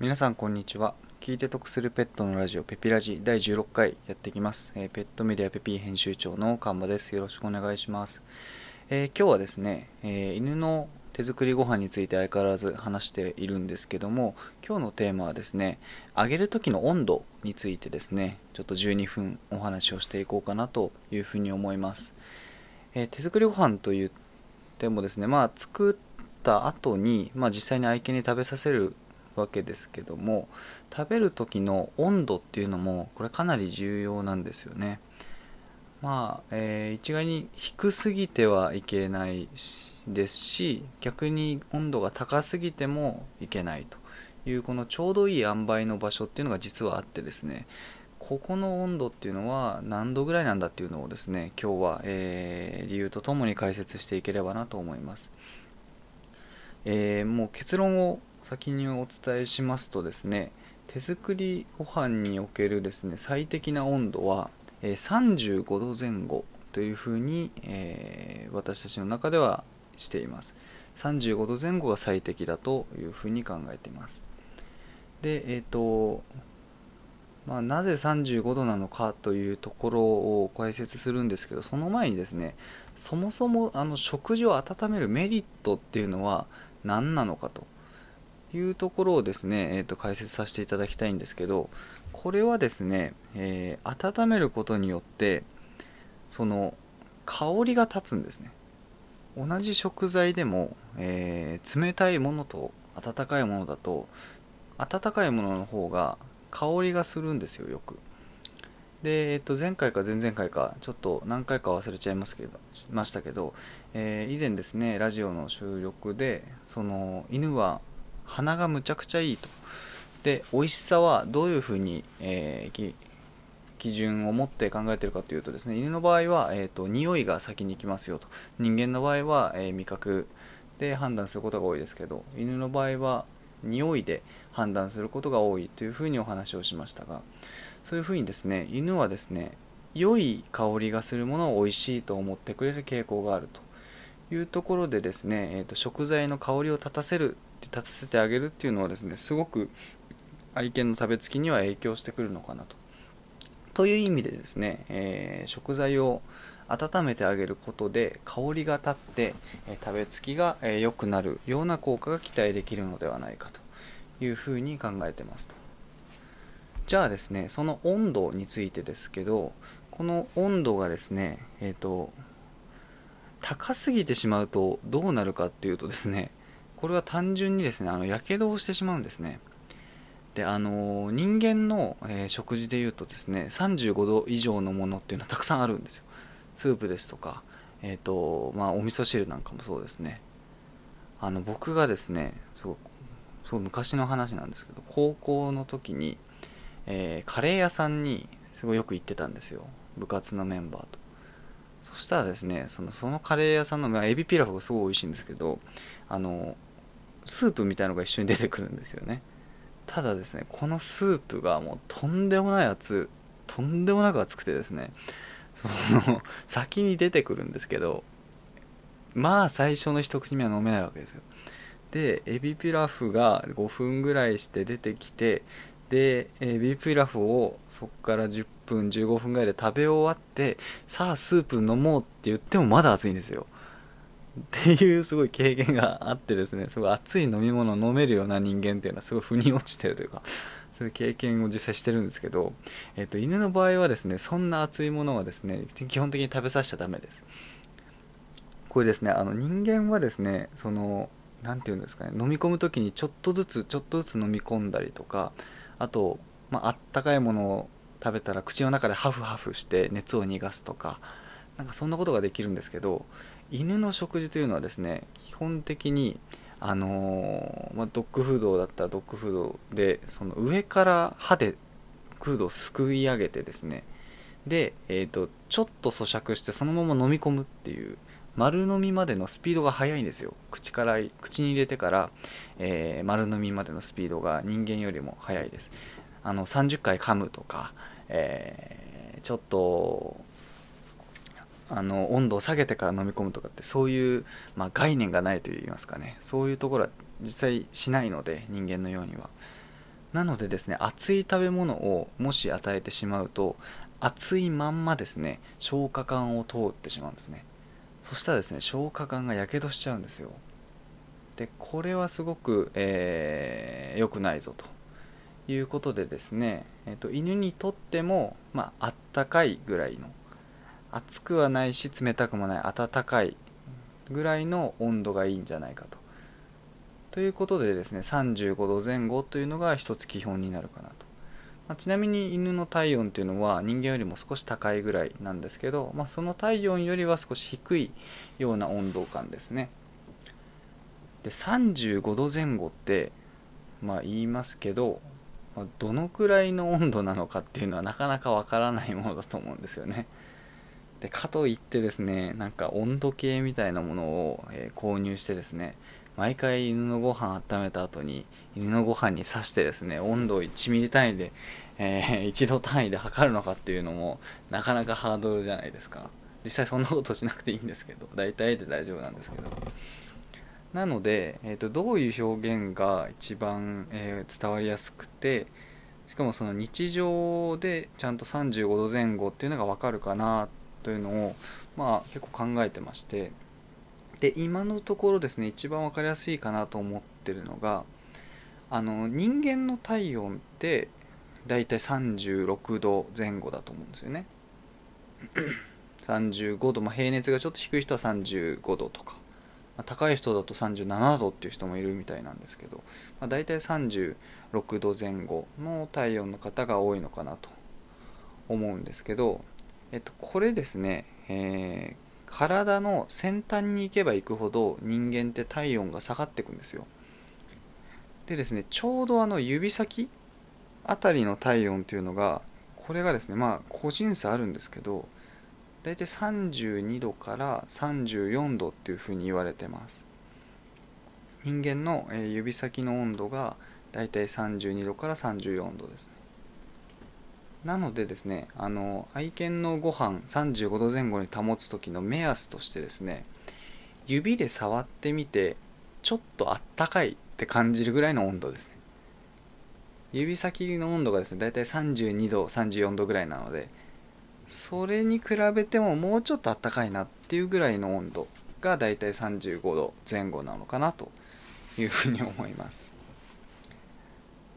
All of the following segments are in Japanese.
皆さんこんにちは。聞いて得するペットのラジオペピラジ第16回やってきます、えー、ペットメディアペピー編集長の神場です。よろしくお願いします、えー、今日はですね、えー、犬の手作りご飯について相変わらず話しているんですけども今日のテーマはですね揚げる時の温度についてですねちょっと12分お話をしていこうかなというふうに思います、え手作りご飯と言ってもですねまあ作った後に、まあ、実際に愛犬に食べさせるわけですけども食べる時の温度っていうのもこれかなり重要なんですよね。まあ、えー、一概に低すぎてはいけないですし逆に温度が高すぎてもいけないというこのちょうどいい塩梅の場所っていうのが実はあってですねここの温度っていうのは何度ぐらいなんだっていうのをですね今日は、えー、理由とともに解説していければなと思います、えー、もう結論を先にお伝えしますとですね手作りご飯におけるですね最適な温度は、え、35度前後というふうに、えー、私たちの中ではしています。35度前後が最適だというふうに考えています。でえっ、ー、とまあ、なぜ35度なのかというところを解説するんですけどその前にですねそもそもあの食事を温めるメリットっていうのは何なのかと。いうところをですね、えーと、解説させていただきたいんですけどこれはですね、えー、温めることによってその香りが立つんですね。同じ食材でも、えー、冷たいものと温かいものだと温かいものの方が香りがするんですよよく。で、えっと、前回か前々回かちょっと何回か忘れちゃいますけどましたけど、えー、以前ですねラジオの収録でその犬は鼻がむちゃくちゃいいと。で美味しさはどういうふうに、えー、基準を持って考えているかというとですね犬の場合は、えーと、匂いが先に行きますよと。人間の場合は、えー、味覚で判断することが多いですけど犬の場合は匂いで判断することが多いというふうにお話をしましたがそういうふうにですね犬はですね良い香りがするものを美味しいと思ってくれる傾向があるというところでですね、えーと食材の香りを立たせる立たせてあげるっていうのはですねすごく愛犬の食べつきには影響してくるのかなと。という意味でですね、えー、食材を温めてあげることで香りが立って、えー、食べつきが良、えー、くなるような効果が期待できるのではないかというふうに考えてますと。じゃあですね、その温度についてですけど、この温度がですね、えっ、と、高すぎてしまうとどうなるかっていうとですね、これは単純にですね、あの、やけどをしてしまうんですね。で、あの、人間の、えー、食事でいうとですね、35度以上のものっていうのはたくさんあるんですよ。スープですとか、えっ、ー、と、まあ、お味噌汁なんかもそうですね。あの、僕がですね、すごそう昔の話なんですけど、高校の時に、えー、カレー屋さんにすごいよく行ってたんですよ。部活のメンバーと。そしたらですね、そのそのカレー屋さんの、まあ、エビピラフがすごい美味しいんですけど、あの、スープみたいのが一緒に出てくるんですよね。ただですねこのスープがもうとんでもない熱とんでもなく熱くてですねその先に出てくるんですけどまあ最初の一口目は飲めないわけですよ。でエビピラフが5分ぐらいして出てきてでエビピラフをそこから10分15分ぐらいで食べ終わってさあスープ飲もうって言ってもまだ熱いんですよ。っていうすごい経験があってですねすごい熱い飲み物を飲めるような人間っていうのはすごい腑に落ちてるというかそういう経験を実際してるんですけど、えっと、犬の場合はですねそんな熱いものはですね基本的に食べさせちゃダメです。これですねあの人間はですねその何て言うんですかね飲み込む時にちょっとずつちょっとずつ飲み込んだりとかあと、まあったかいものを食べたら口の中でハフハフして熱を逃がすとかなんかそんなことができるんですけど犬の食事というのはですね基本的にあのー、まあ、ドッグフードだったらドッグフードでその上から歯でフードをすくい上げてですねで、えーと、ちょっと咀嚼してそのまま飲み込むっていう丸飲みまでのスピードが速いんですよ。口から口に入れてから、えー、丸飲みまでのスピードが人間よりも速いです。あの30回噛むとか、えー、ちょっとあの温度を下げてから飲み込むとかってそういう、まあ、概念がないといいますかね。そういうところは実際しないので人間のようには。なのでですね熱い食べ物をもし与えてしまうと熱いまんまですね消化管を通ってしまうんですね。そしたらですね消化管がやけどしちゃうんですよ。でこれはすごく良、えー、くないぞと。いうことでですね、えーと、犬にとっても、まあったかいぐらいの熱くはないし冷たくもない温かいぐらいの温度がいいんじゃないかと。ということでですね35度前後というのが一つ基本になるかなと、まあ、ちなみに犬の体温というのは人間よりも少し高いぐらいなんですけど、まあ、その体温よりは少し低いような温度感ですね。で35度前後ってまあ言いますけどまどのくらいの温度なのかっていうのはなかなかわからないものだと思うんですよね。でかといってですねなんか温度計みたいなものを、えー、購入してですね毎回犬のご飯温めた後に犬のご飯に刺してですね温度を1ミリ単位で、えー、1度単位で測るのかっていうのもなかなかハードルじゃないですか。実際そんなことしなくていいんですけど大体で大丈夫なんですけど。なので、えーと、どういう表現が一番、えー、伝わりやすくてしかもその日常でちゃんと35度前後っていうのが分かるかなというのを、まあ、結構考えてましてで今のところですね一番分かりやすいかなと思ってるのがあの人間の体温ってだいたい36度前後だと思うんですよね。35度、まあ、平熱がちょっと低い人は35度とか高い人だと37度っていう人もいるみたいなんですけど、まあ、大体36度前後の体温の方が多いのかなと思うんですけど、えっと、これですね、えー、体の先端に行けば行くほど人間って体温が下がっていくんですよ。でですねちょうどあの指先あたりの体温というのがこれがですねまあ個人差あるんですけど大体32度から34度っていうふうに言われてます。人間の指先の温度が大体32度から34度ですね。なのでですねあの愛犬のご飯35度前後に保つ時の目安としてですね指で触ってみてちょっとあったかいって感じるぐらいの温度ですね。指先の温度がですね大体32度34度ぐらいなのでそれに比べてももうちょっとあったかいなっていうぐらいの温度がだいたい35度前後なのかなというふうに思います。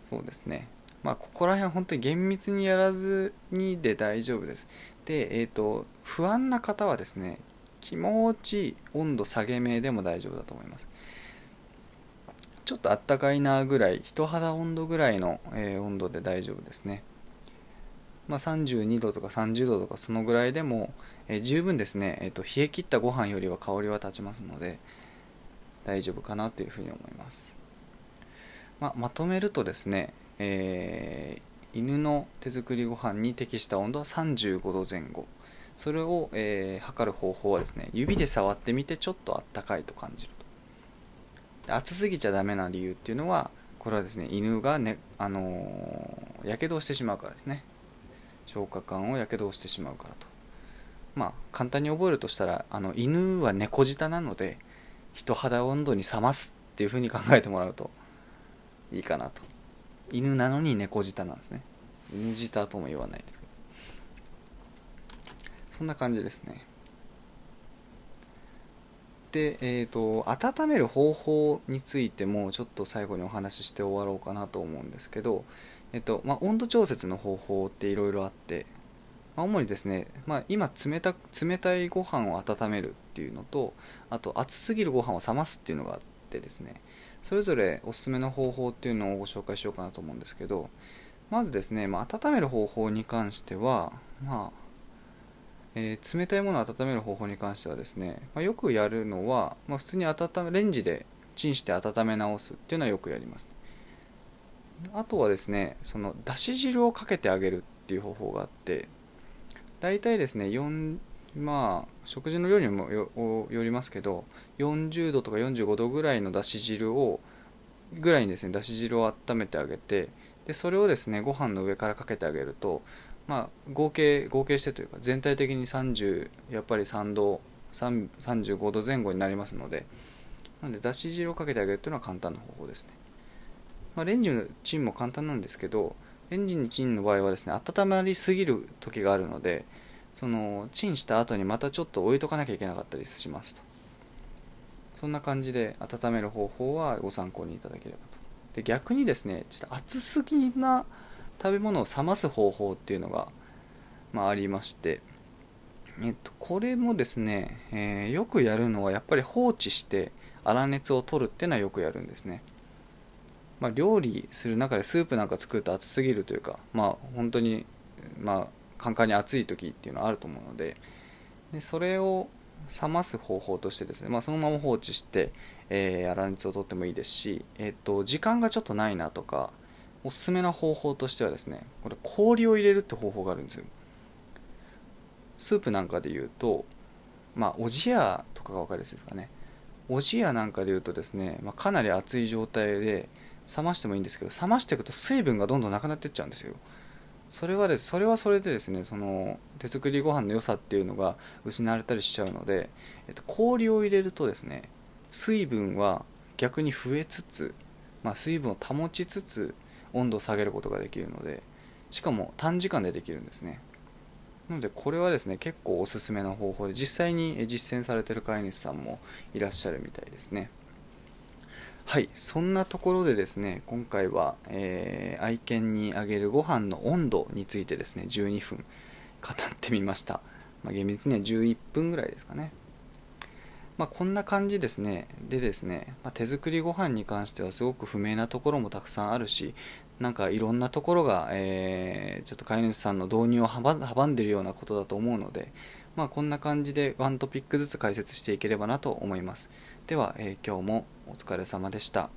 そうですね。まあここら辺本当に厳密にやらずにで大丈夫です。でえっ、ー、と不安な方はですね気持ち温度下げ目でも大丈夫だと思います。ちょっとあったかいなぐらい人肌温度ぐらいの、えー、温度で大丈夫ですね。まあ、32度とか30度とかそのぐらいでも、えー、十分ですね、えーと、冷え切ったご飯よりは香りは立ちますので大丈夫かなというふうに思います、まあ、まとめるとですね、えー、犬の手作りご飯に適した温度は35度前後。それを、えー、測る方法はですね指で触ってみてちょっとあったかいと感じると。暑すぎちゃダメな理由っていうのはこれはですね犬がねあの、やけどをしてしまうからですね。消化管をやけどをしてしまうからと。まあ簡単に覚えるとしたらあの犬は猫舌なので人肌温度に冷ますっていう風に考えてもらうといいかなと。犬なのに猫舌なんですね。犬舌とも言わないですけど。そんな感じですね。で、えーと、温める方法についてもちょっと最後にお話しして終わろうかなと思うんですけど、えっとまあ、温度調節の方法っていろいろあって、まあ、主にですね、まあ、今冷た冷たいご飯を温めるっていうのとあと熱すぎるご飯を冷ますっていうのがあってですねそれぞれおすすめの方法っていうのをご紹介しようかなと思うんですけどまずですね、まあ、温める方法に関しては、まあえー、冷たいものを温める方法に関してはですね、まあ、よくやるのは、まあ、普通に温めレンジでチンして温め直すっていうのはよくやります。あとはですねそのだし汁をかけてあげるっていう方法があって大体ですね4まあ食事の量にもよりますけど40度とか45度ぐらいのだし汁をぐらいにですねだし汁を温めてあげてでそれをですねご飯の上からかけてあげるとまあ合計合計してというか全体的に30やっぱり3度35度前後になりますのでなのでだし汁をかけてあげるというのは簡単な方法ですね。まあ、レンジのチンも簡単なんですけどレンジにチンの場合はですね温まりすぎる時があるのでそのチンした後にまたちょっと置いとかなきゃいけなかったりしますと。そんな感じで温める方法はご参考にいただければとで逆にですねちょっと熱すぎな食べ物を冷ます方法っていうのが、まあ、ありましてえっと、これもですね、えー、よくやるのはやっぱり放置して粗熱を取るっていうのはよくやるんですね。まあ、料理する中でスープなんか作ると熱すぎるというか、まあ、本当に、まあ、カンカンに熱い時っていうのはあると思うのででそれを冷ます方法としてですね、まあ、そのまま放置して、えー、粗熱を取ってもいいですし、えーと、時間がちょっとないなとかおすすめな方法としてはですねこれ氷を入れるって方法があるんですよ。スープなんかで言うとまあおじやとかが分かりやすいですかね。おじやなんかで言うとですね、まあ、かなり熱い状態で冷ましてもいいんですけど冷ましていくと水分がどんどんなくなっていっちゃうんですよ。それはでそれはそれでですねその手作りご飯の良さっていうのが失われたりしちゃうので、えっと、氷を入れるとですね水分は逆に増えつつ、まあ、水分を保ちつつ温度を下げることができるのでしかも短時間でできるんですね。なのでこれはですね結構おすすめな方法で実際に実践されてる飼い主さんもいらっしゃるみたいですね。はいそんなところでですね今回は、えー、愛犬にあげるご飯の温度についてですね12分語ってみました、まあ、厳密には11分ぐらいですかね。まあ、こんな感じですね。でですね、まあ、手作りご飯に関してはすごく不明なところもたくさんあるしなんかいろんなところが、えー、ちょっと飼い主さんの導入を阻んでいるようなことだと思うので、まあ、こんな感じでワントピックずつ解説していければなと思います。では、えー、今日もお疲れ様でした。